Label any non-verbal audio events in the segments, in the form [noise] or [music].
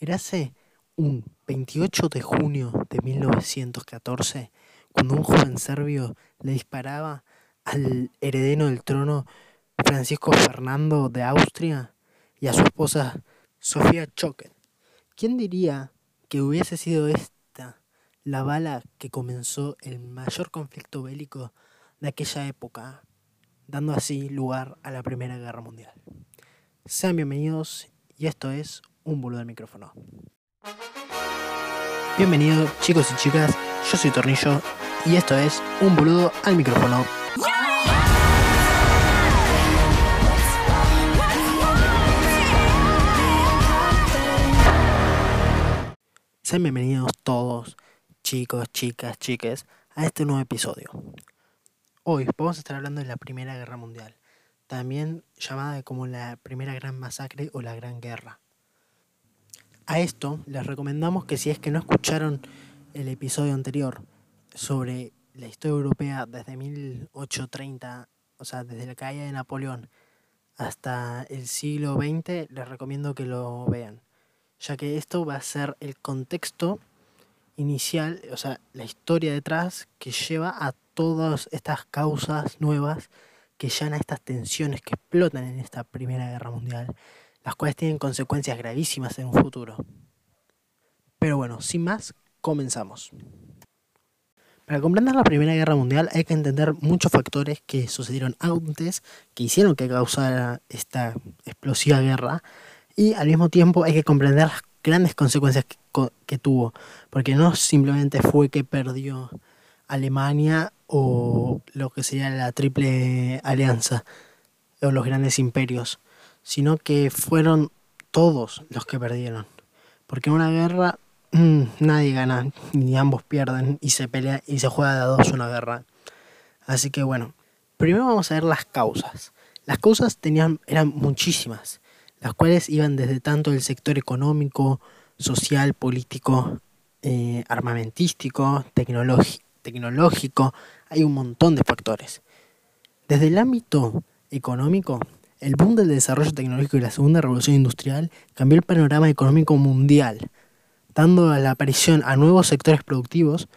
Érase un 28 de junio de 1914 cuando un joven serbio le disparaba al heredero del trono Francisco Fernando de Austria y a su esposa Sofía Choquet. ¿Quién diría que hubiese sido esta la bala que comenzó el mayor conflicto bélico de aquella época, dando así lugar a la Primera Guerra Mundial? Sean bienvenidos y esto es Un boludo del micrófono. Bienvenidos chicos y chicas, yo soy Tornillo y esto es Un boludo al micrófono. Sean bienvenidos todos, chicos, chicas, chiques, a este nuevo episodio. Hoy vamos a estar hablando de la Primera Guerra Mundial, también llamada como la Primera Gran Masacre o la Gran Guerra. A esto les recomendamos que si es que no escucharon el episodio anterior sobre la historia europea desde 1830, o sea, desde la caída de Napoleón hasta el siglo XX, les recomiendo que lo vean ya que esto va a ser el contexto inicial, o sea, la historia detrás que lleva a todas estas causas nuevas que llevan a estas tensiones que explotan en esta Primera Guerra Mundial, las cuales tienen consecuencias gravísimas en un futuro. Pero bueno, sin más, comenzamos. Para comprender la Primera Guerra Mundial hay que entender muchos factores que sucedieron antes, que hicieron que causara esta explosiva guerra, y al mismo tiempo hay que comprender las grandes consecuencias que, tuvo, porque no simplemente fue que perdió Alemania o lo que sería la triple alianza o los grandes imperios, sino que fueron todos los que perdieron. Porque en una guerra mm, nadie gana, ni ambos pierden y se pelea y se juega a dos una guerra. Así que bueno, primero vamos a ver las causas. Las causas tenían, eran muchísimas las cuales iban desde tanto el sector económico, social, político, eh, armamentístico, tecnológico, hay un montón de factores. Desde el ámbito económico, el boom del desarrollo tecnológico y la segunda revolución industrial cambió el panorama económico mundial, dando la aparición a nuevos sectores productivos,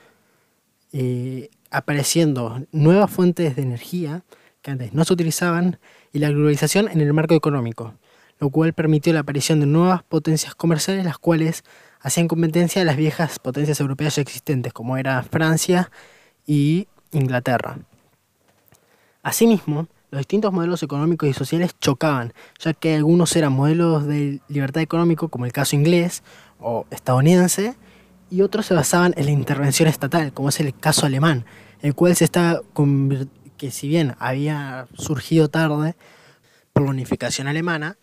eh, apareciendo nuevas fuentes de energía que antes no se utilizaban y la globalización en el marco económico lo cual permitió la aparición de nuevas potencias comerciales, las cuales hacían competencia a las viejas potencias europeas ya existentes, como era Francia y Inglaterra. Asimismo, los distintos modelos económicos y sociales chocaban, ya que algunos eran modelos de libertad económico, como el caso inglés o estadounidense, y otros se basaban en la intervención estatal, como es el caso alemán, el cual se está que si bien había surgido tarde por la unificación alemana,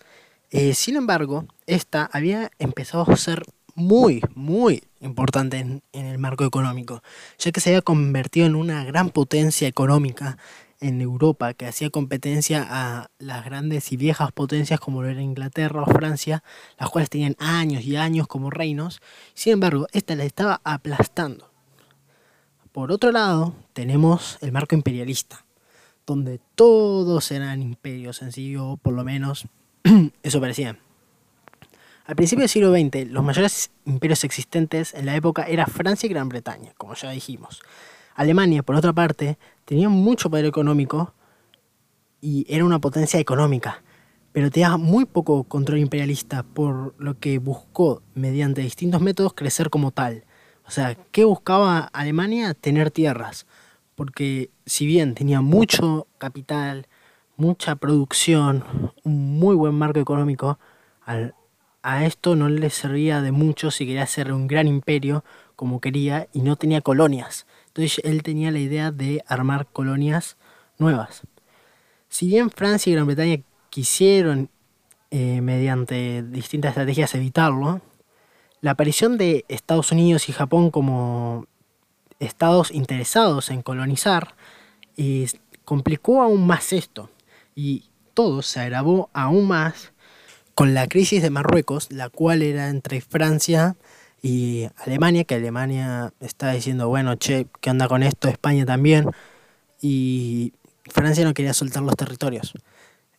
eh, sin embargo, esta había empezado a ser muy, muy importante en, el marco económico, ya que se había convertido en una gran potencia económica en Europa que hacía competencia a las grandes y viejas potencias como era Inglaterra o Francia, las cuales tenían años y años como reinos. Sin embargo, esta la estaba aplastando. Por otro lado, tenemos el marco imperialista, donde todos eran imperios en sí, o por lo menos [clears throat] Eso parecía. Al principio del siglo XX, los mayores imperios existentes en la época eran Francia y Gran Bretaña, como ya dijimos. Alemania, por otra parte, tenía mucho poder económico y era una potencia económica, pero tenía muy poco control imperialista, por lo que buscó, mediante distintos métodos, crecer como tal. O sea, ¿qué buscaba Alemania? Tener tierras, porque si bien tenía mucho capital, mucha producción, un muy buen marco económico, a esto no le servía de mucho si quería hacer un gran imperio como quería y no tenía colonias. Entonces él tenía la idea de armar colonias nuevas. Si bien Francia y Gran Bretaña quisieron eh, mediante distintas estrategias evitarlo, la aparición de Estados Unidos y Japón como estados interesados en colonizar eh, complicó aún más esto y todo se agravó aún más con la crisis de Marruecos, la cual era entre Francia Alemania, que Alemania está diciendo, bueno, che, ¿qué onda con esto? España también. Y Francia no quería soltar los territorios.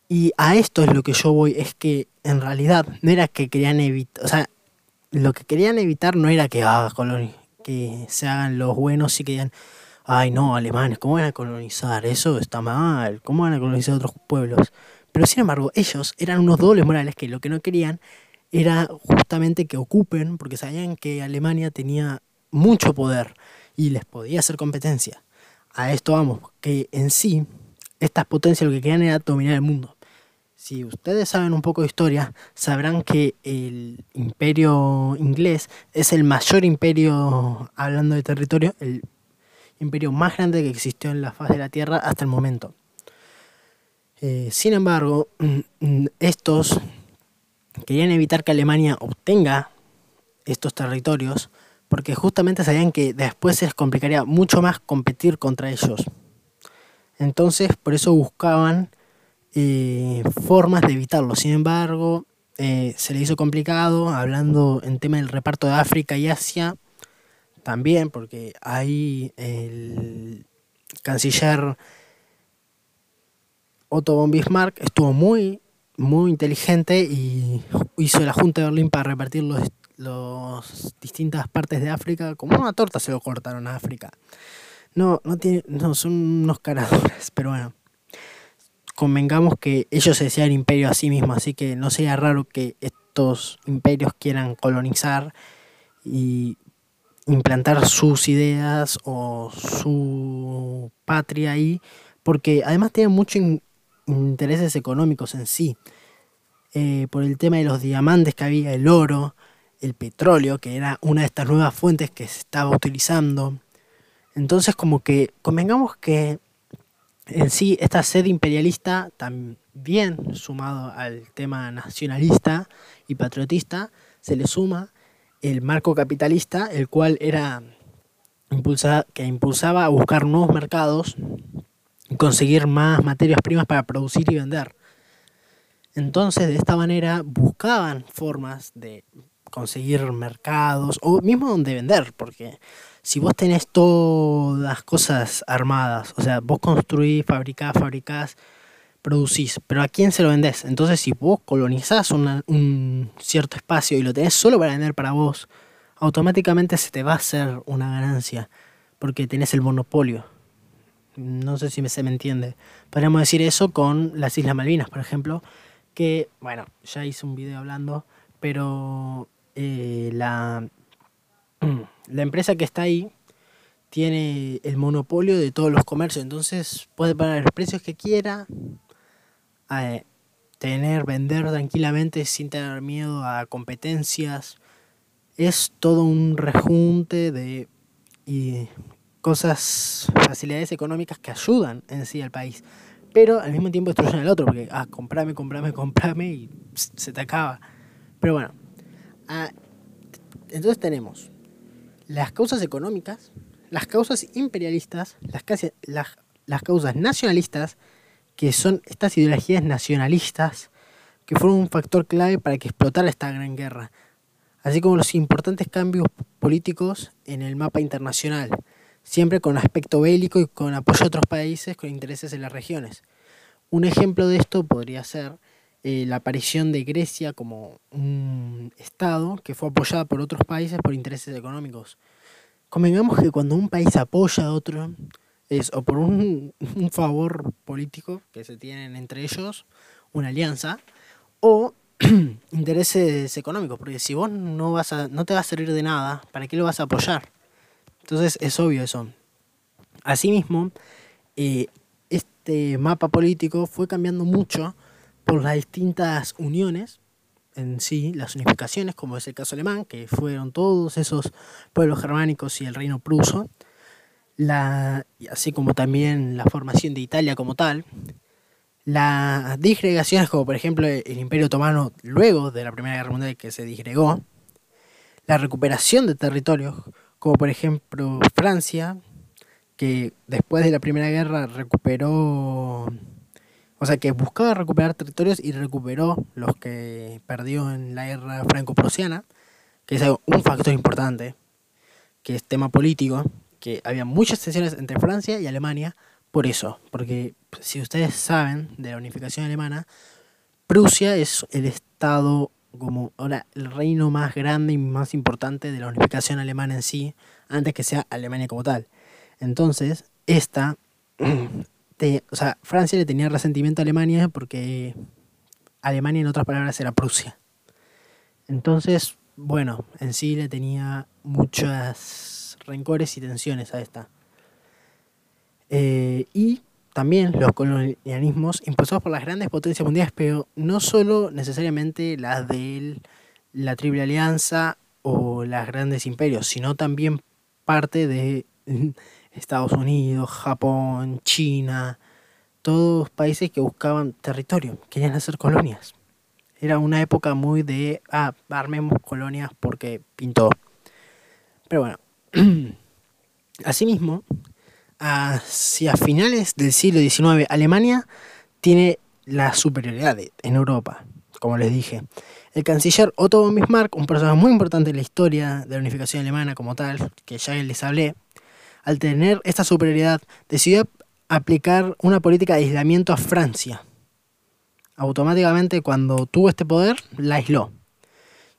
Y a esto es lo que yo voy, es que en realidad no era que querían evitar, o sea, lo que querían evitar no era que, ah, que se hagan los buenos y que ay no, alemanes, ¿cómo van a colonizar? Eso está mal, ¿cómo van a colonizar otros pueblos? Pero sin embargo, ellos eran unos dobles morales que lo que no querían era justamente que ocupen, porque sabían que Alemania tenía mucho poder y les podía hacer competencia. A esto vamos, que en sí, estas potencias lo que querían era dominar el mundo. Si ustedes saben un poco de historia, sabrán que el imperio inglés es el mayor imperio, hablando de territorio, el imperio más grande que existió en la faz de la Tierra hasta el momento. Eh, sin embargo, [clears throat] estos querían evitar que Alemania obtenga estos territorios porque justamente sabían que después se les complicaría mucho más competir contra ellos. Entonces, por eso buscaban eh, formas de evitarlo. Sin embargo, eh, se le hizo complicado, hablando en tema del reparto de África y Asia, también, porque ahí el canciller Otto von Bismarck estuvo muy, muy inteligente y hizo la Junta de Berlín para repartir los, los distintas partes de África, como una torta se lo cortaron a África. No, no, tiene, no son unos caradores, pero bueno convengamos que ellos se decían imperio a sí mismos, así que no sería raro que estos imperios quieran colonizar y implantar sus ideas o su patria ahí, porque además tienen muchos intereses económicos en sí, eh, por el tema de los diamantes que había, el oro, el petróleo, que era una de estas nuevas fuentes que se estaba utilizando. Entonces como que convengamos que en sí esta sed imperialista, también sumado al tema nacionalista y patriotista, se le suma el marco capitalista, el cual era impulsada, que impulsaba a buscar nuevos mercados conseguir más materias primas para producir y vender. Entonces, de esta manera buscaban formas de conseguir mercados o mismo donde vender, porque si vos tenés todas las cosas armadas, o sea, vos construís, fabricás, fabricás, producís, pero ¿a quién se lo vendés? Entonces, si vos colonizás un cierto espacio y lo tenés solo para vender para vos, automáticamente se te va a hacer una ganancia, porque tenés el monopolio. No sé si se me entiende. Podríamos decir eso con las Islas Malvinas, por ejemplo, que, bueno, ya hice un video hablando, pero eh, la [clears throat] la empresa que está ahí tiene el monopolio de todos los comercios, entonces puede poner los precios que quiera, eh, tener, vender tranquilamente sin tener miedo a competencias. Es todo un rejunte de y cosas, facilidades económicas que ayudan en sí al país, pero al mismo tiempo destruyen al otro, porque, ah, comprame, comprame, comprame y se te acaba. Pero bueno, ah, entonces tenemos las causas económicas, las causas imperialistas, las, las, las causas nacionalistas, que son estas ideologías nacionalistas que fueron un factor clave para que explotara esta gran guerra, así como los importantes cambios políticos en el mapa internacional, siempre con aspecto bélico y con apoyo a otros países con intereses en las regiones. Un ejemplo de esto podría ser eh, la aparición de Grecia como un Estado que fue apoyada por otros países por intereses económicos. Convengamos que cuando un país apoya a otro, es o por un, favor político que se tienen entre ellos, una alianza, o [clears throat] intereses económicos, porque si vos no, vas a, no te va a servir de nada, ¿para qué lo vas a apoyar? Entonces es obvio eso. Asimismo, eh, este mapa político fue cambiando mucho por las distintas uniones en sí, las unificaciones, como es el caso alemán, que fueron todos esos pueblos germánicos y el reino pruso, la, así como también la formación de Italia como tal, las disgregaciones como por ejemplo el Imperio Otomano luego de la Primera Guerra Mundial que se disgregó, la recuperación de territorios como por ejemplo Francia, que después de la Primera Guerra recuperó o sea que buscaba recuperar territorios y recuperó los que perdió en la guerra franco-prusiana, que es un factor importante, que es tema político, que había muchas tensiones entre Francia y Alemania por eso, porque si ustedes saben de la unificación alemana, Prusia es el estado como ahora el reino más grande y más importante de la unificación alemana en sí, antes que sea Alemania como tal. Entonces, esta, [clears throat] o sea, Francia le tenía resentimiento a Alemania porque Alemania, en otras palabras, era Prusia. Entonces, bueno, en sí le tenía muchas rencores y tensiones a esta. Eh, y también los colonialismos impulsados por las grandes potencias mundiales, pero no solo necesariamente las de la Triple Alianza o los grandes imperios, sino también parte de [laughs] Estados Unidos, Japón, China, todos países que buscaban territorio, querían hacer colonias. Era una época muy de, ah, armemos colonias porque pintó. Pero bueno, [clears throat] asimismo, hacia finales del siglo XIX, Alemania tiene la superioridad en Europa, como les dije. El canciller Otto von Bismarck, un personaje muy importante en la historia de la unificación alemana como tal, que ya les hablé, al tener esta superioridad, decidió aplicar una política de aislamiento a Francia. Automáticamente, cuando tuvo este poder, la aisló.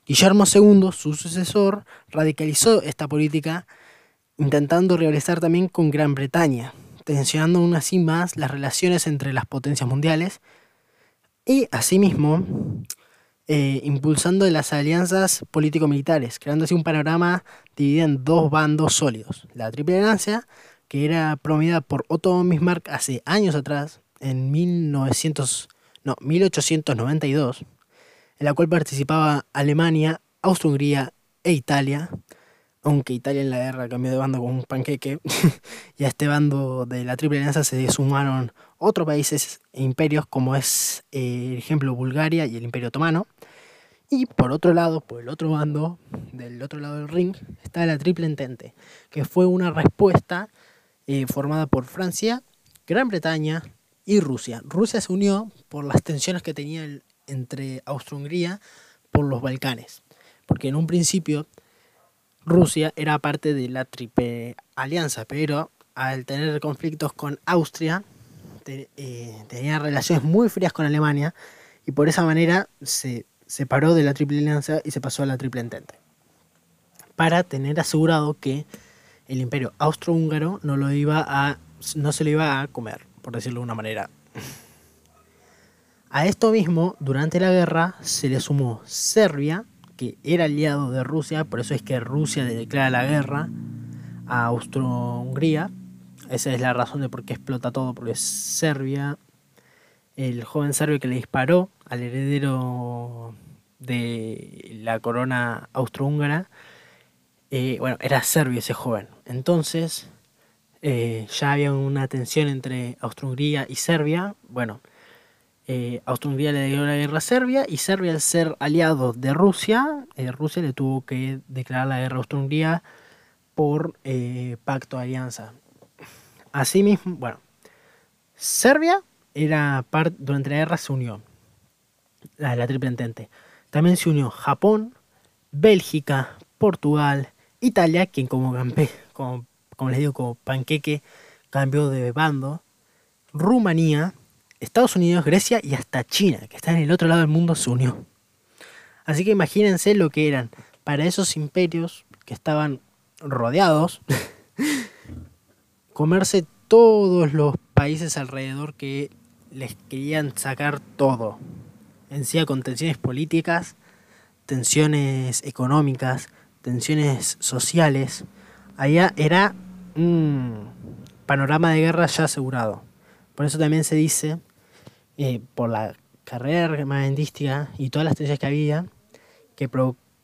Guillermo II, su sucesor, radicalizó esta política intentando rivalizar también con Gran Bretaña, tensionando aún así más las relaciones entre las potencias mundiales y asimismo eh, impulsando las alianzas político-militares, creando así un panorama dividido en dos bandos sólidos. La Triple Alianza, que era promovida por Otto Bismarck hace años atrás, en 1900, no, 1892, en la cual participaba Alemania, Austria-Hungría e Italia, aunque Italia en la guerra cambió de bando con un panqueque, [laughs] y a este bando de la Triple Alianza se sumaron otros países e imperios como es eh, el ejemplo Bulgaria y el Imperio Otomano. Y por otro lado, por el otro bando, del otro lado del ring, está la Triple Entente, que fue una respuesta eh, formada por Francia, Gran Bretaña y Rusia. Rusia se unió por las tensiones que tenía entre Austria-Hungría por los Balcanes, porque en un principio Rusia era parte de la Triple Alianza, pero al tener conflictos con Austria, eh, tenía relaciones muy frías con Alemania y por esa manera se separó de la Triple Alianza y se pasó a la Triple Entente. Para tener asegurado que el imperio austrohúngaro no, lo iba a, no se lo iba a comer, por decirlo de una manera. A esto mismo, durante la guerra, se le sumó Serbia, que era aliado de Rusia, por eso es que Rusia le declara la guerra a Austro-Hungría. Esa es la razón de por qué explota todo, porque Serbia, el joven serbio que le disparó al heredero de la corona austrohúngara, eh, bueno, era serbio ese joven. Entonces, eh, ya había una tensión entre Austro-Hungría y Serbia. Bueno, eh, Austria-Hungría le dio la guerra a Serbia y Serbia al ser aliado de Rusia, eh, Rusia le tuvo que declarar la guerra a Austria-Hungría por eh, pacto de alianza. Asimismo, bueno, Serbia era parte, durante la guerra se unió, la, la triple entente. También se unió Japón, Bélgica, Portugal, Italia, quien como, como, como les digo, como panqueque cambió de bando, Rumanía, Estados Unidos, Grecia y hasta China, que está en el otro lado del mundo, se unió. Así que imagínense lo que eran para esos imperios que estaban rodeados, [laughs] comerse todos los países alrededor que les querían sacar todo. En sí, con tensiones políticas, tensiones económicas, tensiones sociales. Allá era un panorama de guerra ya asegurado. Por eso también se dice eh, por la carrera armamentística y todas las tensiones que había, que,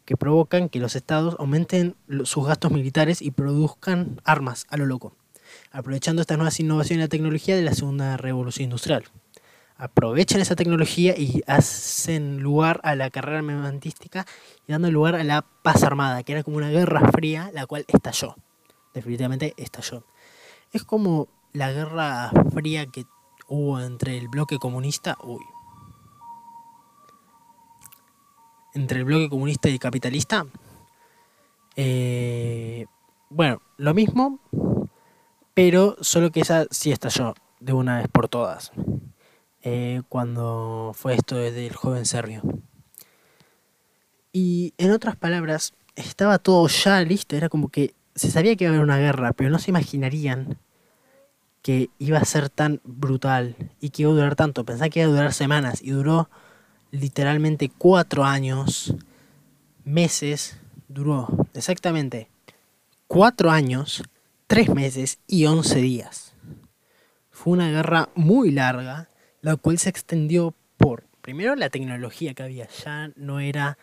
que provocan que los estados aumenten sus gastos militares y produzcan armas a lo loco, aprovechando estas nuevas innovaciones y la tecnología de la segunda revolución industrial. Aprovechan esa tecnología y hacen lugar a la carrera armamentística y dando lugar a la paz armada, que era como una guerra fría, la cual estalló. Definitivamente estalló. Es como la guerra fría que hubo entre el bloque comunista, uy, entre el bloque comunista y capitalista, eh, bueno, lo mismo, pero solo que esa sí estalló de una vez por todas, eh, cuando fue esto del joven serbio. Y en otras palabras, estaba todo ya listo, era como que se sabía que iba a haber una guerra, pero no se imaginarían que iba a ser tan brutal y que iba a durar tanto. Pensaba que iba a durar semanas y duró literalmente cuatro años, meses, duró exactamente cuatro años, tres meses y once días. Fue una guerra muy larga, la cual se extendió por, primero, la tecnología que había. Ya no era,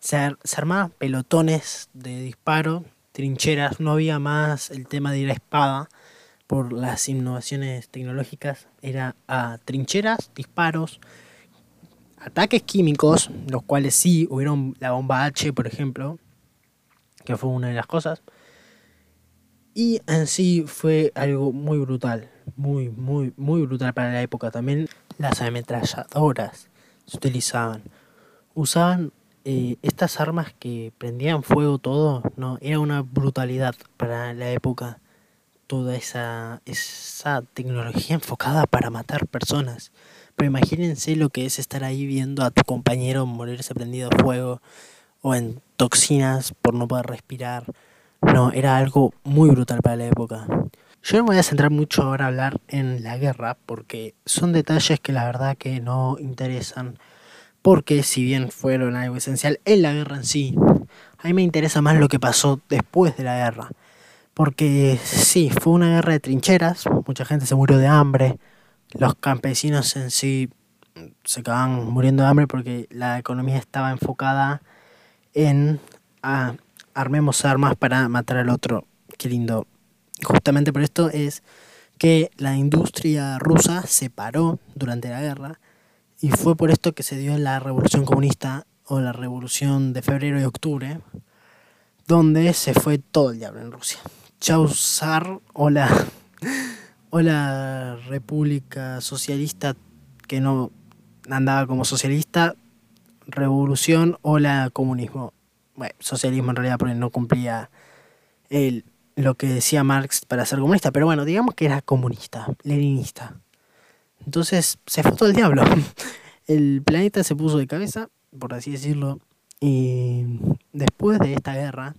se, se armaban pelotones de disparo, trincheras, no había más el tema de la espada por las innovaciones tecnológicas. Era a trincheras, disparos, ataques químicos, los cuales sí hubieron la bomba H, por ejemplo, que fue una de las cosas. Y en sí fue algo muy brutal, muy, muy, muy brutal para la época. También las ametralladoras se utilizaban. Usaban eh, estas armas que prendían fuego todo, no, era una brutalidad para la época. Toda esa, esa tecnología enfocada para matar personas. Pero imagínense lo que es estar ahí viendo a tu compañero morirse prendido a fuego o en toxinas por no poder respirar. No, era algo muy brutal para la época. Yo no me voy a centrar mucho ahora a hablar en la guerra porque son detalles que la verdad que no interesan. Porque si bien fueron algo esencial en la guerra en sí, a mí me interesa más lo que pasó después de la guerra. Porque sí, fue una guerra de trincheras, mucha gente se murió de hambre, los campesinos en sí se acaban muriendo de hambre porque la economía estaba enfocada en ah, armemos armas para matar al otro. Qué lindo. Justamente por esto es que la industria rusa se paró durante la guerra y fue por esto que se dio la revolución comunista o la revolución de febrero y octubre, donde se fue todo el diablo en Rusia. Chau zar o la [laughs] o la República Socialista que no andaba como socialista, revolución o la comunismo. Bueno, socialismo en realidad porque no cumplía el, lo que decía Marx para ser comunista, pero bueno, digamos que era comunista, leninista. Entonces se fue todo el diablo. [laughs] El planeta se puso de cabeza, por así decirlo, y después de esta guerra,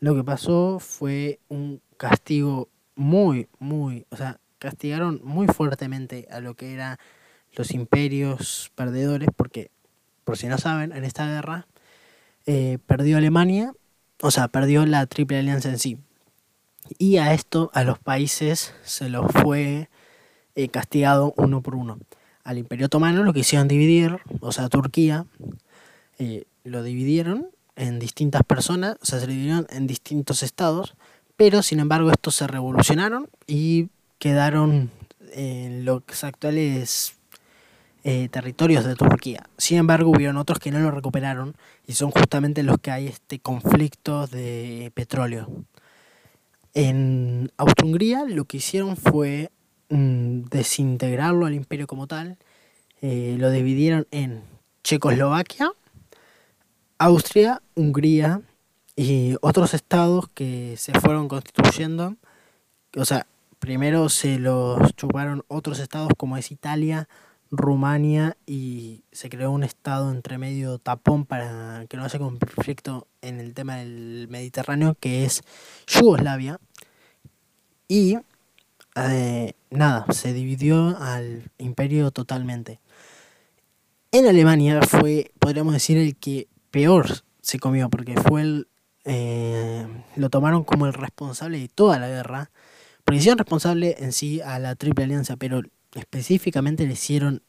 lo que pasó fue un castigo muy, muy, o sea, castigaron muy fuertemente a lo que eran los imperios perdedores, porque, por si no saben, en esta guerra eh, perdió Alemania, o sea, perdió la Triple Alianza en sí. Y a esto, a los países se los fue eh, castigado uno por uno. Al Imperio Otomano lo quisieron dividir, o sea, Turquía, eh, lo dividieron en distintas personas, o sea, se dividieron en distintos estados, pero sin embargo estos se revolucionaron y quedaron en los actuales eh, territorios de Turquía. Sin embargo, hubieron otros que no lo recuperaron y son justamente los que hay este conflicto de petróleo. En Austria-Hungría lo que hicieron fue mm, desintegrarlo al imperio como tal. Eh, lo dividieron en Checoslovaquia, Austria, Hungría y otros estados que se fueron constituyendo, o sea, primero se los chuparon otros estados como es Italia, Rumania y se creó un estado entre medio tapón para que no haya conflicto en el tema del Mediterráneo que es Yugoslavia y eh, nada, se dividió al imperio totalmente. En Alemania fue, podríamos decir, el que peor se comió porque fue el eh, lo tomaron como el responsable de toda la guerra. Porque hicieron responsable en sí a la Triple Alianza, pero específicamente le hicieron,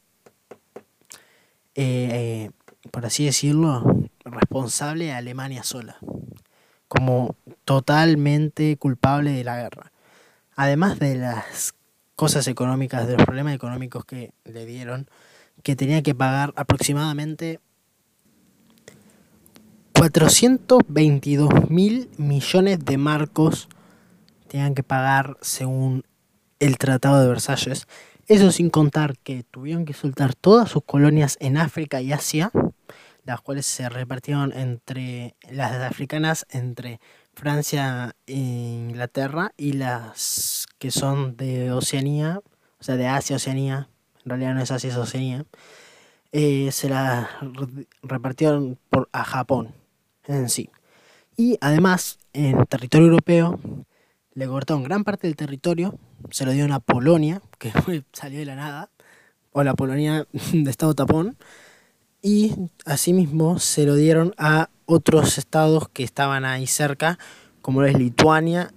eh, eh, por así decirlo, responsable a Alemania sola. Como totalmente culpable de la guerra. Además de las cosas económicas, de los problemas económicos que le dieron, que tenía que pagar aproximadamente 422 mil millones de marcos tenían que pagar según el Tratado de Versalles. Eso sin contar que tuvieron que soltar todas sus colonias en África y Asia, las cuales se repartieron entre las africanas entre Francia e Inglaterra y las que son de Oceanía, o sea, de Asia, Oceanía, en realidad no es Asia, Oceanía, eh, se las repartieron por, a Japón en sí. Y además, en territorio europeo, le cortaron gran parte del territorio, se lo dieron a Polonia, que [laughs] salió de la nada, o la Polonia [laughs] de estado tapón, y asimismo se lo dieron a otros estados que estaban ahí cerca, como es Lituania,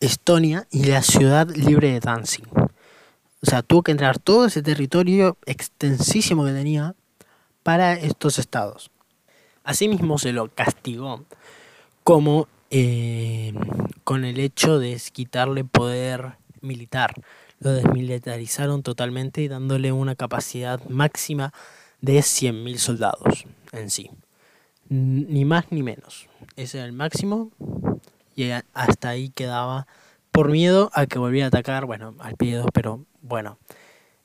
Estonia y la ciudad libre de Danzig. O sea, tuvo que entrar todo ese territorio extensísimo que tenía para estos estados. Asimismo se lo castigó como eh, con el hecho de quitarle poder militar. Lo desmilitarizaron totalmente y dándole una capacidad máxima de 100.000 soldados en sí. Ni más ni menos. Ese era el máximo y hasta ahí quedaba por miedo a que volviera a atacar, bueno, al piedo, pero bueno,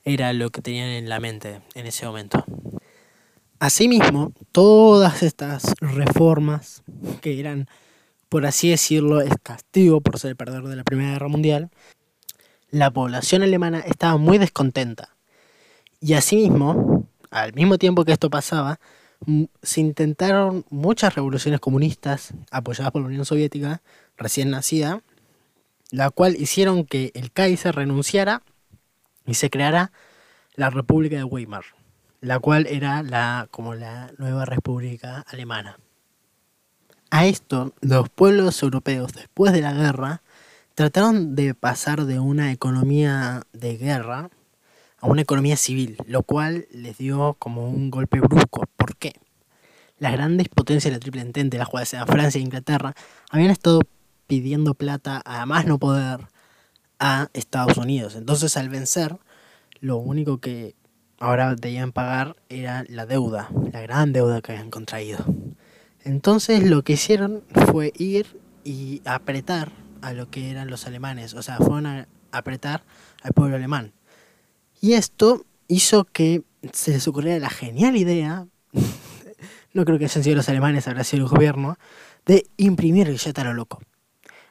era lo que tenían en la mente en ese momento. Asimismo, todas estas reformas que eran, por así decirlo, el castigo por ser el perdedor de la Primera Guerra Mundial, la población alemana estaba muy descontenta. Y asimismo, al mismo tiempo que esto pasaba, se intentaron muchas revoluciones comunistas apoyadas por la Unión Soviética, recién nacida, la cual hicieron que el Kaiser renunciara y se creara la República de Weimar la cual era la, como la nueva república alemana. A esto, los pueblos europeos, después de la guerra, trataron de pasar de una economía de guerra a una economía civil, lo cual les dio como un golpe brusco. ¿Por qué? Las grandes potencias de la Triple Entente, las cuales eran Francia e Inglaterra, habían estado pidiendo plata a más no poder a Estados Unidos. Entonces, al vencer, lo único que ahora debían pagar era la deuda, la gran deuda que habían contraído. Entonces lo que hicieron fue ir y apretar a lo que eran los alemanes, o sea, fueron a apretar al pueblo alemán. Y esto hizo que se les ocurriera la genial idea, [laughs] no creo que hayan sido los alemanes, habrá sido el gobierno, de imprimir billetes a lo loco.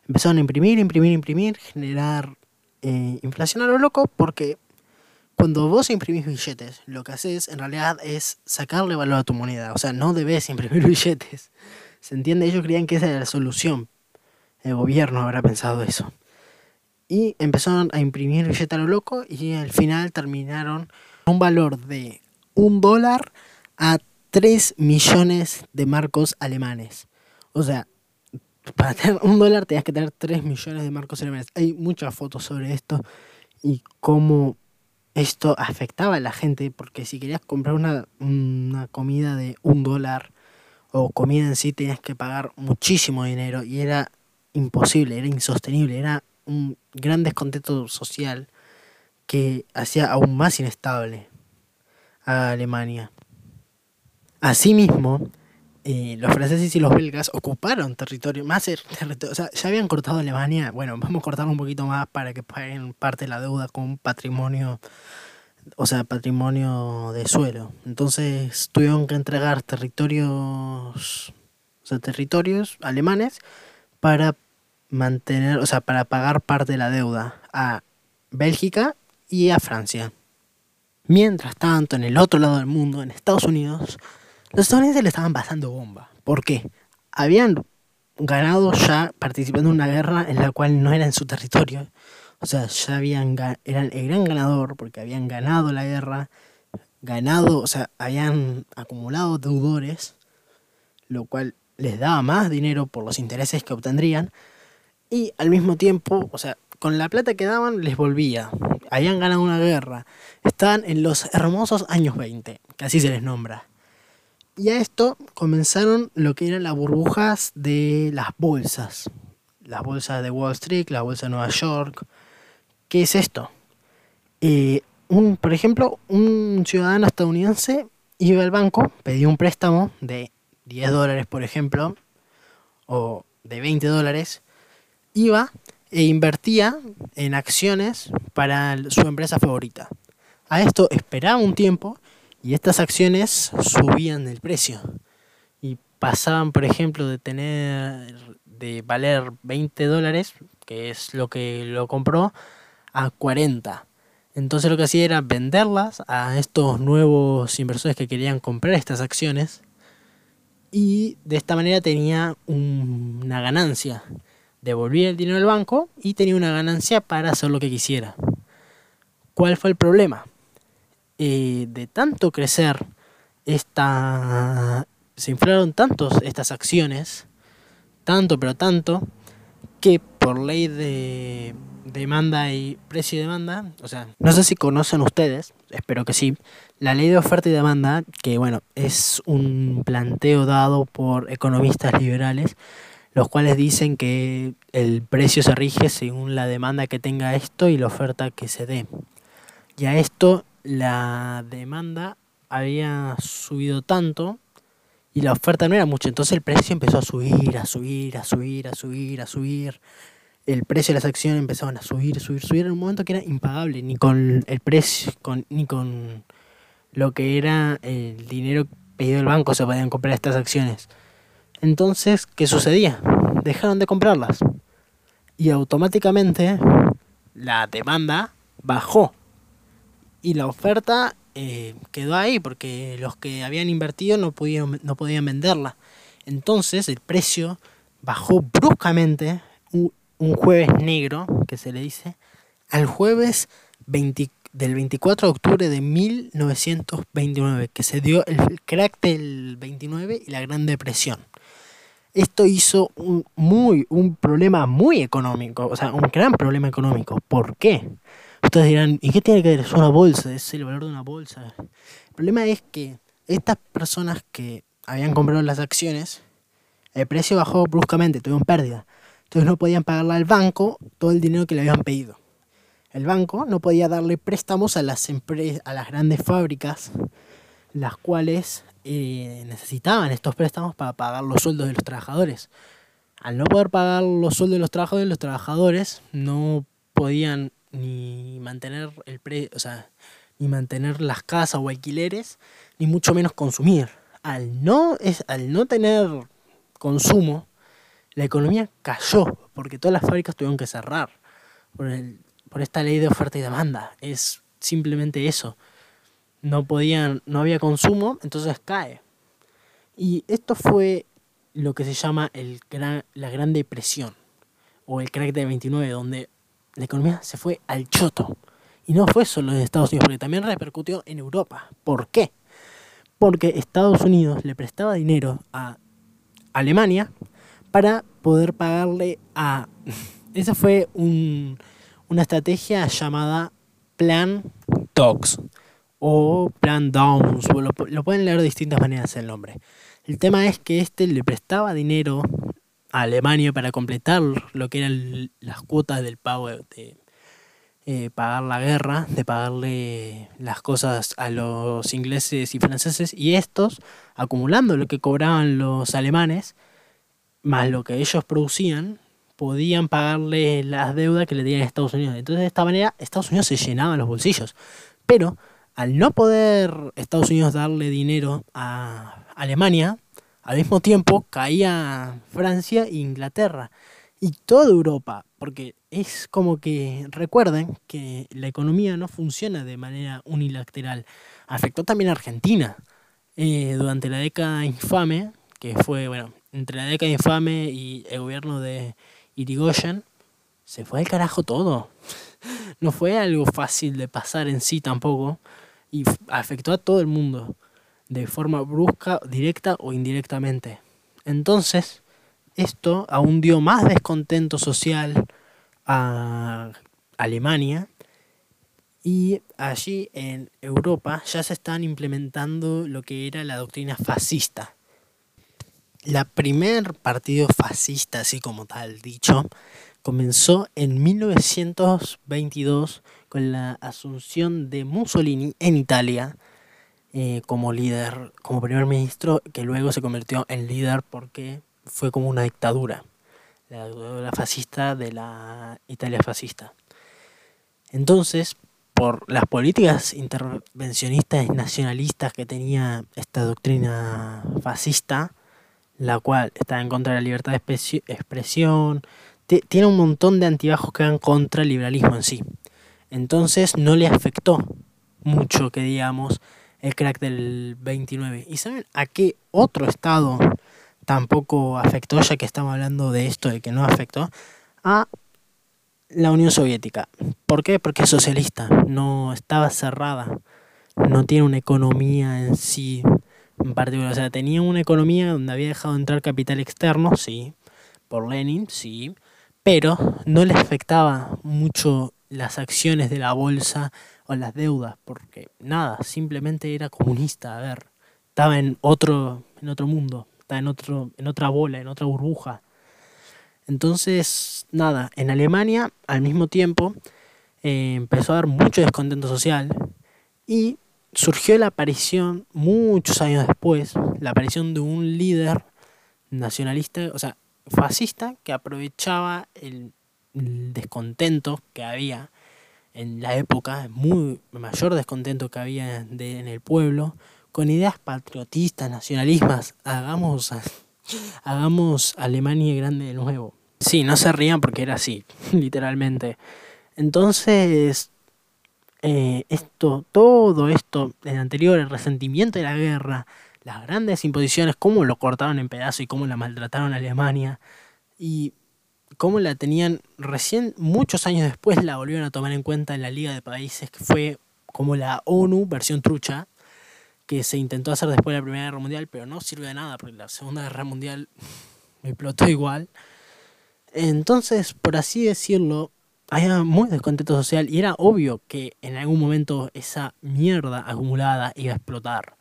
Empezaron a imprimir, imprimir, imprimir, generar eh, inflación a lo loco, porque cuando vos imprimís billetes, lo que haces en realidad es sacarle valor a tu moneda. O sea, no debes [laughs] imprimir billetes. ¿Se entiende? Ellos creían que esa era la solución. El gobierno habrá pensado eso. Y empezaron a imprimir billetes a lo loco y al final terminaron un valor de un dólar a 3 millones de marcos alemanes. O sea, [laughs] para tener un dólar tenías que tener 3 millones de marcos alemanes. Hay muchas fotos sobre esto y cómo esto afectaba a la gente porque si querías comprar una, comida de un dólar o comida en sí tenías que pagar muchísimo dinero y era imposible, era insostenible, era un gran descontento social que hacía aún más inestable a Alemania. Asimismo, eh, los franceses y los belgas ocuparon territorio, más territorio, o sea, ya habían cortado Alemania, bueno, vamos a cortar un poquito más para que paguen parte de la deuda con patrimonio, o sea, patrimonio de suelo. Entonces tuvieron que entregar territorios, o sea, territorios alemanes para mantener, o sea, para pagar parte de la deuda a Bélgica y a Francia. Mientras tanto, en el otro lado del mundo, en Estados Unidos, los estadounidenses le estaban pasando bomba. ¿Por qué? Habían ganado ya participando en una guerra en la cual no era en su territorio. O sea, ya habían eran el gran ganador porque habían ganado la guerra, ganado, o sea, habían acumulado deudores, lo cual les daba más dinero por los intereses que obtendrían y al mismo tiempo, o sea, con la plata que daban les volvía. Habían ganado una guerra. Estaban en los hermosos años 20, que así se les nombra. Y a esto comenzaron lo que eran las burbujas de las bolsas. Las bolsas de Wall Street, la bolsa de Nueva York. ¿Qué es esto? Eh, un, por ejemplo, un ciudadano estadounidense iba al banco, pedía un préstamo de 10 dólares, por ejemplo, o de 20 dólares, iba e invertía en acciones para su empresa favorita. A esto esperaba un tiempo y estas acciones subían el precio y pasaban, por ejemplo, de tener de valer 20 dólares, que es lo que lo compró, a 40. Entonces lo que hacía era venderlas a estos nuevos inversores que querían comprar estas acciones y de esta manera tenía una ganancia. Devolvía el dinero al banco y tenía una ganancia para hacer lo que quisiera. ¿Cuál fue el problema? Eh, de tanto crecer esta... se inflaron tantos estas acciones, tanto pero tanto, que por ley de demanda y precio y demanda, o sea, no sé si conocen ustedes, espero que sí, la ley de oferta y demanda, que bueno, es un planteo dado por economistas liberales, los cuales dicen que el precio se rige según la demanda que tenga esto y la oferta que se dé. Y a esto la demanda había subido tanto y la oferta no era mucho, entonces el precio empezó a subir, a subir, a subir, a subir, a subir. El precio de las acciones empezaban a subir, subir, subir en un momento que era impagable, ni con el precio, con, ni con lo que era el dinero pedido del banco se podían comprar estas acciones. Entonces, ¿qué sucedía? Dejaron de comprarlas. Y automáticamente la demanda bajó. Y la oferta eh, quedó ahí porque los que habían invertido no, podían, no podían venderla. Entonces el precio bajó bruscamente un, jueves negro, que se le dice, al jueves 24 del 24 de octubre de 1929, que se dio el crack del 29 y la Gran Depresión. Esto hizo un, muy, un problema muy económico, o sea, un gran problema económico. ¿Por qué? Ustedes dirán, ¿y qué tiene que ver? Es una bolsa, es el valor de una bolsa. El problema es que estas personas que habían comprado las acciones, el precio bajó bruscamente, tuvieron pérdida. Entonces no podían pagarle al banco todo el dinero que le habían pedido el banco no podía darle préstamos a las, a las grandes fábricas, las cuales eh, necesitaban estos préstamos para pagar los sueldos de los trabajadores. Al no poder pagar los sueldos de los trabajadores, los trabajadores no podían ni mantener el pre, o sea, ni mantener las casas o alquileres, ni mucho menos consumir. Al no, es, al no tener consumo, la economía cayó, porque todas las fábricas tuvieron que cerrar por el por esta ley de oferta y demanda. Es simplemente eso. No podían, no había consumo, entonces cae. Y esto fue lo que se llama el gran, la Gran Depresión o el crack de 29, donde la economía se fue al choto. Y no fue solo en Estados Unidos, porque también repercutió en Europa. ¿Por qué? Porque Estados Unidos le prestaba dinero a Alemania para poder pagarle a... [laughs] Ese fue un, una estrategia llamada Plan Talks o Plan Downs, lo, pueden leer de distintas maneras el nombre. El tema es que este le prestaba dinero Alemania para completar lo que eran las cuotas del pago de eh, pagar la guerra, de pagarle las cosas a los ingleses y franceses y estos, acumulando lo que cobraban los alemanes, más lo que ellos producían, podían pagarle las deudas que le dieron a Estados Unidos. Entonces de esta manera Estados Unidos se llenaba los bolsillos. Pero al no poder Estados Unidos darle dinero a Alemania, al mismo tiempo caía Francia e Inglaterra y toda Europa, porque es como que recuerden que la economía no funciona de manera unilateral. Afectó también a Argentina eh, durante la década infame, que fue, bueno, entre la década infame y el gobierno de Irigoyen, se fue al carajo todo. No fue algo fácil de pasar en sí tampoco y afectó a todo el mundo de forma brusca, directa o indirectamente. Entonces, esto aún dio más descontento social a Alemania y allí en Europa ya se están implementando lo que era la doctrina fascista la primer partido fascista, así como tal dicho, comenzó en 1922 con la asunción de Mussolini en Italia eh, como líder, como primer ministro, que luego se convirtió en líder porque fue como una dictadura, la dictadura fascista de la Italia fascista. Entonces, por las políticas intervencionistas y nacionalistas que tenía esta doctrina fascista, la cual está en contra de la libertad de expresión, tiene un montón de antibajos que van contra el liberalismo en sí. Entonces no le afectó mucho que digamos el crack del 29. ¿Y saben a qué otro estado tampoco afectó, ya que estamos hablando de esto, de que no afectó, a la Unión Soviética. ¿Por qué? Porque es socialista, no estaba cerrada, no tiene una economía en sí en particular. O sea, tenía una economía donde había dejado entrar capital externo, sí, por Lenin, sí, pero no le afectaba mucho las acciones de la bolsa o las deudas, porque nada, simplemente era comunista, a ver, estaba en otro, en otro mundo, estaba en, otro, en otra bola, en otra burbuja. Entonces, nada, en Alemania al mismo tiempo eh, empezó a haber mucho descontento social y surgió la aparición, muchos años después, la aparición de un líder nacionalista, o sea, fascista, que aprovechaba el, descontento que había en la época, muy mayor descontento que había en el pueblo, con ideas patriotistas, nacionalismas, hagamos, [laughs] hagamos Alemania grande de nuevo. Sí, no se rían porque era así, [laughs] literalmente. Entonces, eh, esto, todo esto, el anterior, el resentimiento de la guerra, las grandes imposiciones, cómo lo cortaron en pedazos y cómo la maltrataron a Alemania, y cómo la tenían recién, muchos años después, la volvieron a tomar en cuenta en la Liga de Países, que fue como la ONU versión trucha, que se intentó hacer después de la Primera Guerra Mundial, pero no sirvió de nada, porque la Segunda Guerra Mundial [laughs] explotó igual. Entonces, por así decirlo, había muy descontento social y era obvio que en algún momento esa mierda acumulada iba a explotar.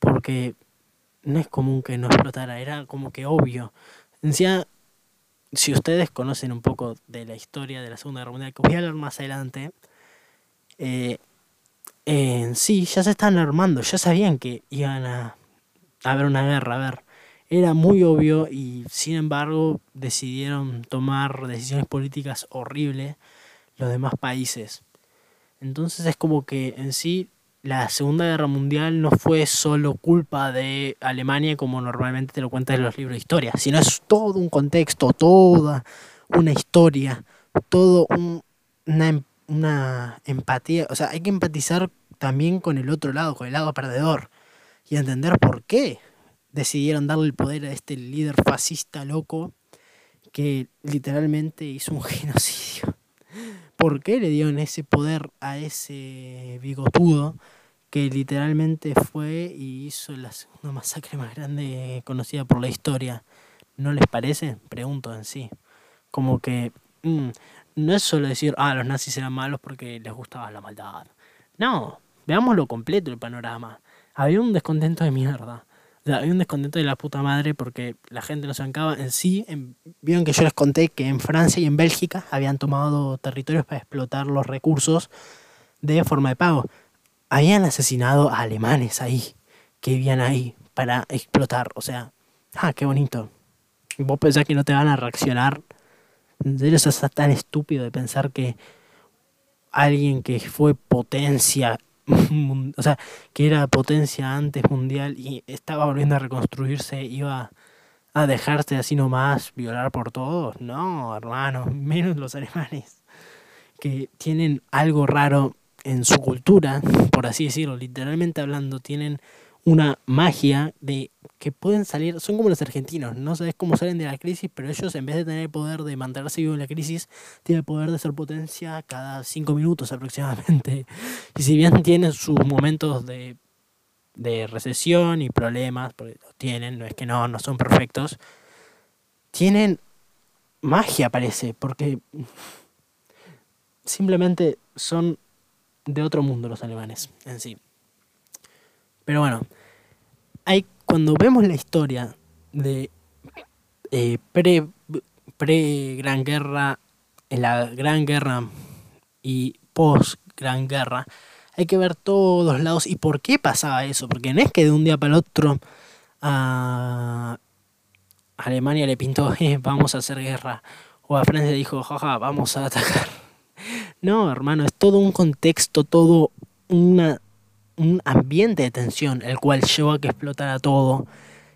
Porque no es común que no explotara, era como que obvio. Decía, si ustedes conocen un poco de la historia de la Segunda Guerra Mundial, que voy a hablar más adelante, eh, en sí ya se estaban armando, ya sabían que iban a, a haber una guerra, a ver era muy obvio y sin embargo decidieron tomar decisiones políticas horribles los demás países. Entonces es como que en sí la Segunda Guerra Mundial no fue solo culpa de Alemania como normalmente te lo cuentan en los libros de historia, sino es todo un contexto, toda una historia, todo una, em, una empatía, o sea, hay que empatizar también con el otro lado, con el lado perdedor y entender por qué decidieron darle el poder a este líder fascista loco que literalmente hizo un [laughs] genocidio. ¿Por qué le dieron ese poder a ese bigotudo que literalmente fue y hizo la segunda masacre más grande conocida por la historia? ¿No les parece? Pregunto en sí. Como que mm, no es solo decir, ah, los nazis eran malos porque les gustaba la maldad. No, veámoslo completo el panorama. Había un descontento de mierda había un descontento de la puta madre porque la gente no se bancaba en sí. vieron que yo les conté que en Francia y en Bélgica habían tomado territorios para explotar los recursos de forma de pago. Habían asesinado a alemanes ahí, que vivían ahí para explotar. O sea, ah, qué bonito. Vos pensás que no te van a reaccionar. ¿En serio estás tan estúpido de pensar que alguien que fue potencia [laughs] o sea, que era potencia antes mundial y estaba volviendo a reconstruirse, iba a dejarse así nomás violar por todos. No, hermano, [laughs] menos los alemanes, que tienen algo raro en su cultura, por así decirlo, literalmente hablando, tienen una magia de que pueden salir, son como los argentinos, no sabes cómo salen de la crisis, pero ellos en vez de tener el poder de mantenerse vivo en la crisis, tienen el poder de ser potencia cada cinco minutos aproximadamente. [laughs] Y si bien tienen sus momentos de, de recesión y problemas, porque los tienen, no es que no, no son perfectos, tienen magia parece, porque simplemente son de otro mundo los alemanes en sí. Pero bueno, hay, cuando vemos la historia de eh, pre, pre Gran Guerra, en la Gran Guerra y post Gran Guerra, hay que ver todos lados. Y por qué pasaba eso, porque no es que de un día para el otro a Alemania le pintó, vamos a hacer guerra, o a Francia dijo, jaja, vamos a atacar. [laughs] No, hermano, es todo un contexto, todo una un ambiente de tensión, el cual llevó a que explotara todo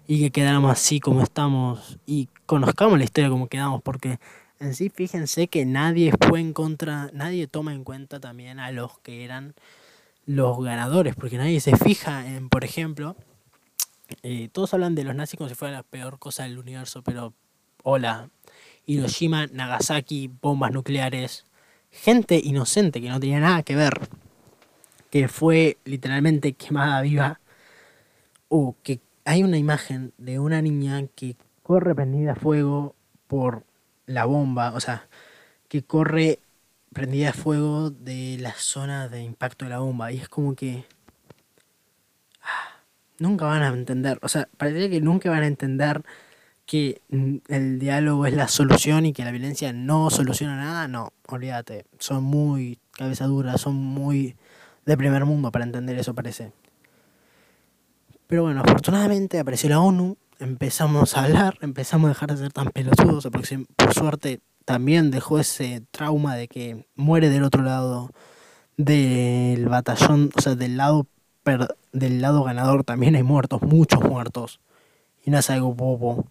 y que quedáramos así como estamos y conozcamos la historia como quedamos, porque en sí fíjense que nadie fue en contra, nadie toma en cuenta también a los que eran los ganadores, porque nadie se fija en, por ejemplo, Eh, todos hablan de los nazis como si fuera la peor cosa del universo, pero hola, Hiroshima, Nagasaki, bombas nucleares, gente inocente que no tenía nada que ver, que fue literalmente quemada viva, o que hay una imagen de una niña que corre prendida a fuego por la bomba, o sea, que corre prendida a fuego de la zona de impacto de la bomba, y es como que nunca van a entender, o sea, parece que nunca van a entender que mm, el diálogo es la solución y que la violencia no soluciona nada, no, olvídate, son muy cabezaduras, son muy de primer mundo para entender eso parece. Pero bueno, afortunadamente apareció la ONU, empezamos a hablar, empezamos a dejar de ser tan pelotudos, por suerte también dejó ese trauma de que muere del otro lado del batallón, o sea, del lado del lado ganador también hay muertos, muchos muertos. Y no es algo bobo.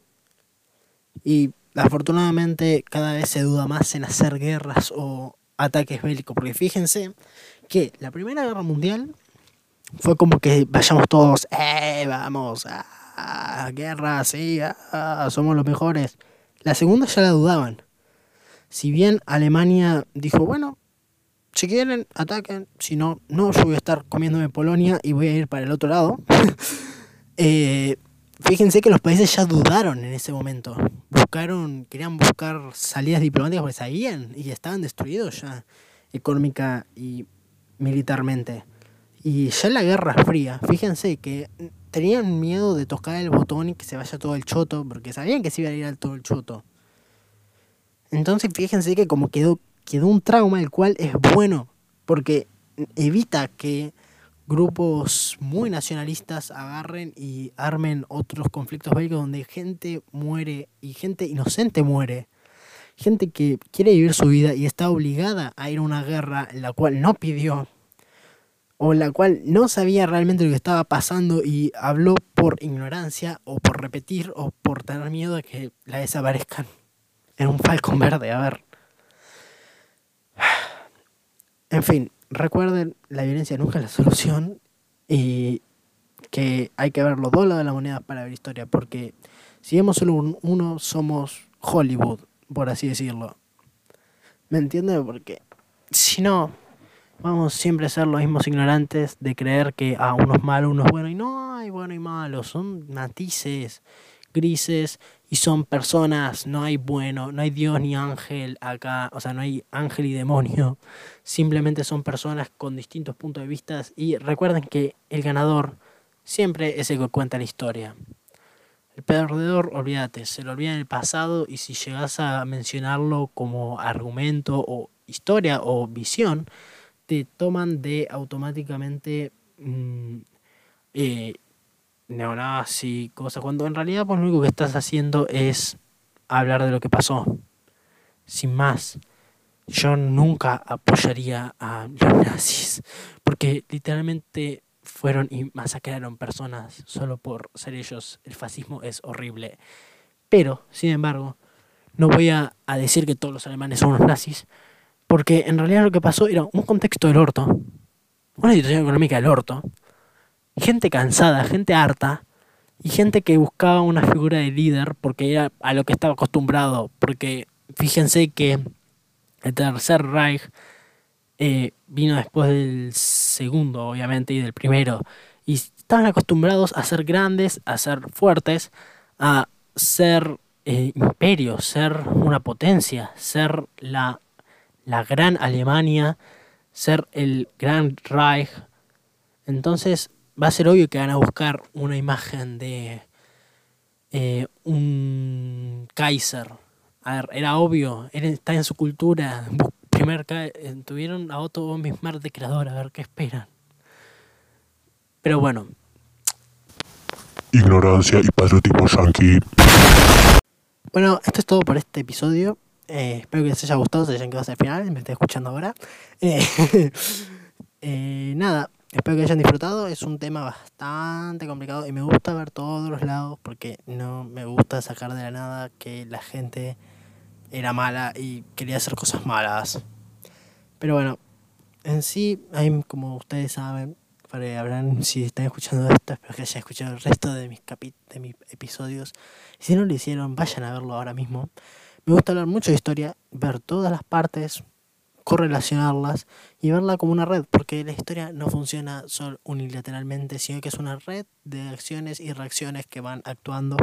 Y afortunadamente cada vez se duda más en hacer guerras o ataques bélicos. Porque fíjense que la Primera Guerra Mundial fue como que vayamos todos, eh, vamos, a guerra, sí, somos los mejores. La segunda ya la dudaban. Si bien Alemania dijo, bueno, si quieren, ataquen. Si no, no, yo voy a estar comiéndome Polonia y voy a ir para el otro lado. [laughs] Eh, fíjense que los países ya dudaron en ese momento. Buscaron, querían buscar salidas diplomáticas porque sabían y estaban destruidos ya económica y militarmente. Y ya en la Guerra Fría, fíjense que tenían miedo de tocar el botón y que se vaya todo el choto, porque sabían que se iba a ir todo el choto. Entonces fíjense que como quedó quedó un trauma el cual es bueno porque evita que grupos muy nacionalistas agarren y armen otros conflictos bélicos donde gente muere y gente inocente muere. Gente que quiere vivir su vida y está obligada a ir a una guerra la cual no pidió o la cual no sabía realmente lo que estaba pasando y habló por ignorancia o por repetir o por tener miedo de que la desaparezcan en un falcón verde. A ver, en fin, recuerden, la violencia nunca es la solución y que hay que ver los dos lados de la moneda para ver historia, porque si vemos solo uno, somos Hollywood, por así decirlo. ¿Me entiendes? Porque si no, vamos siempre a ser los mismos ignorantes de creer que a ah, uno es malo, uno es bueno, y no hay bueno y malo, son matices grises y son personas, no hay bueno, no hay Dios ni ángel acá, o sea, no hay ángel y demonio, simplemente son personas con distintos puntos de vista y recuerden que el ganador siempre es el que cuenta la historia. El perdedor, olvídate, se lo olvida en el pasado y si llegas a mencionarlo como argumento o historia o visión, te toman de automáticamente mm, eh, neonazi, cosas, cuando en realidad pues lo único que estás haciendo es hablar de lo que pasó. Sin más, yo nunca apoyaría a los [laughs] nazis, porque literalmente fueron y masacraron personas solo por ser ellos. El fascismo es horrible. Pero, sin embargo, no voy a, decir que todos los alemanes son unos nazis, porque en realidad lo que pasó era un contexto del orto, una situación económica del orto, gente cansada, gente harta y gente que buscaba una figura de líder porque era a lo que estaba acostumbrado. Porque fíjense que el Tercer Reich eh, vino después del segundo, obviamente, y del primero. Y estaban acostumbrados a ser grandes, a ser fuertes, a ser eh, imperios, ser una potencia, ser la, la gran Alemania, ser el gran Reich. Entonces va a ser obvio que van a buscar una imagen de eh, un Kaiser. A ver, era obvio, está en su cultura. Primer, eh, tuvieron a Otto Bismarck de creador, a ver qué esperan. Pero bueno. Ignorancia y patriotismo yankee. Bueno, esto es todo por este episodio. Eh, espero que les haya gustado, se hayan quedado hasta el final, me estoy escuchando ahora. [laughs] nada, Espero que hayan disfrutado. Es un tema bastante complicado y me gusta ver todos los lados porque no me gusta sacar de la nada que la gente era mala y quería hacer cosas malas. Pero bueno, en sí, como ustedes saben, para habrán, si están escuchando esto, espero que hayan escuchado el resto de mis, de mis episodios. Si no lo hicieron, vayan a verlo ahora mismo. Me gusta hablar mucho de historia, ver todas las partes, correlacionarlas y verla como una red, porque la historia no funciona solo unilateralmente, sino que es una red de acciones y reacciones que van actuando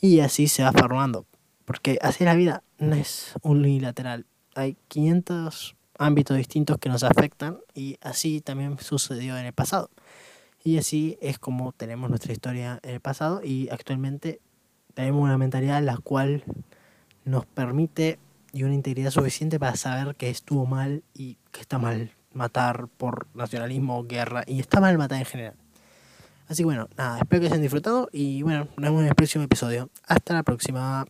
y así se va formando. Porque así la vida no es unilateral. Hay 500 ámbitos distintos que nos afectan y así también sucedió en el pasado. Y así es como tenemos nuestra historia en el pasado y actualmente tenemos una mentalidad en la cual nos permite y una integridad suficiente para saber que estuvo mal y que está mal matar por nacionalismo, guerra y está mal matar en general. Así que bueno, nada, espero que hayan disfrutado y bueno, nos vemos en el próximo episodio. Hasta la próxima.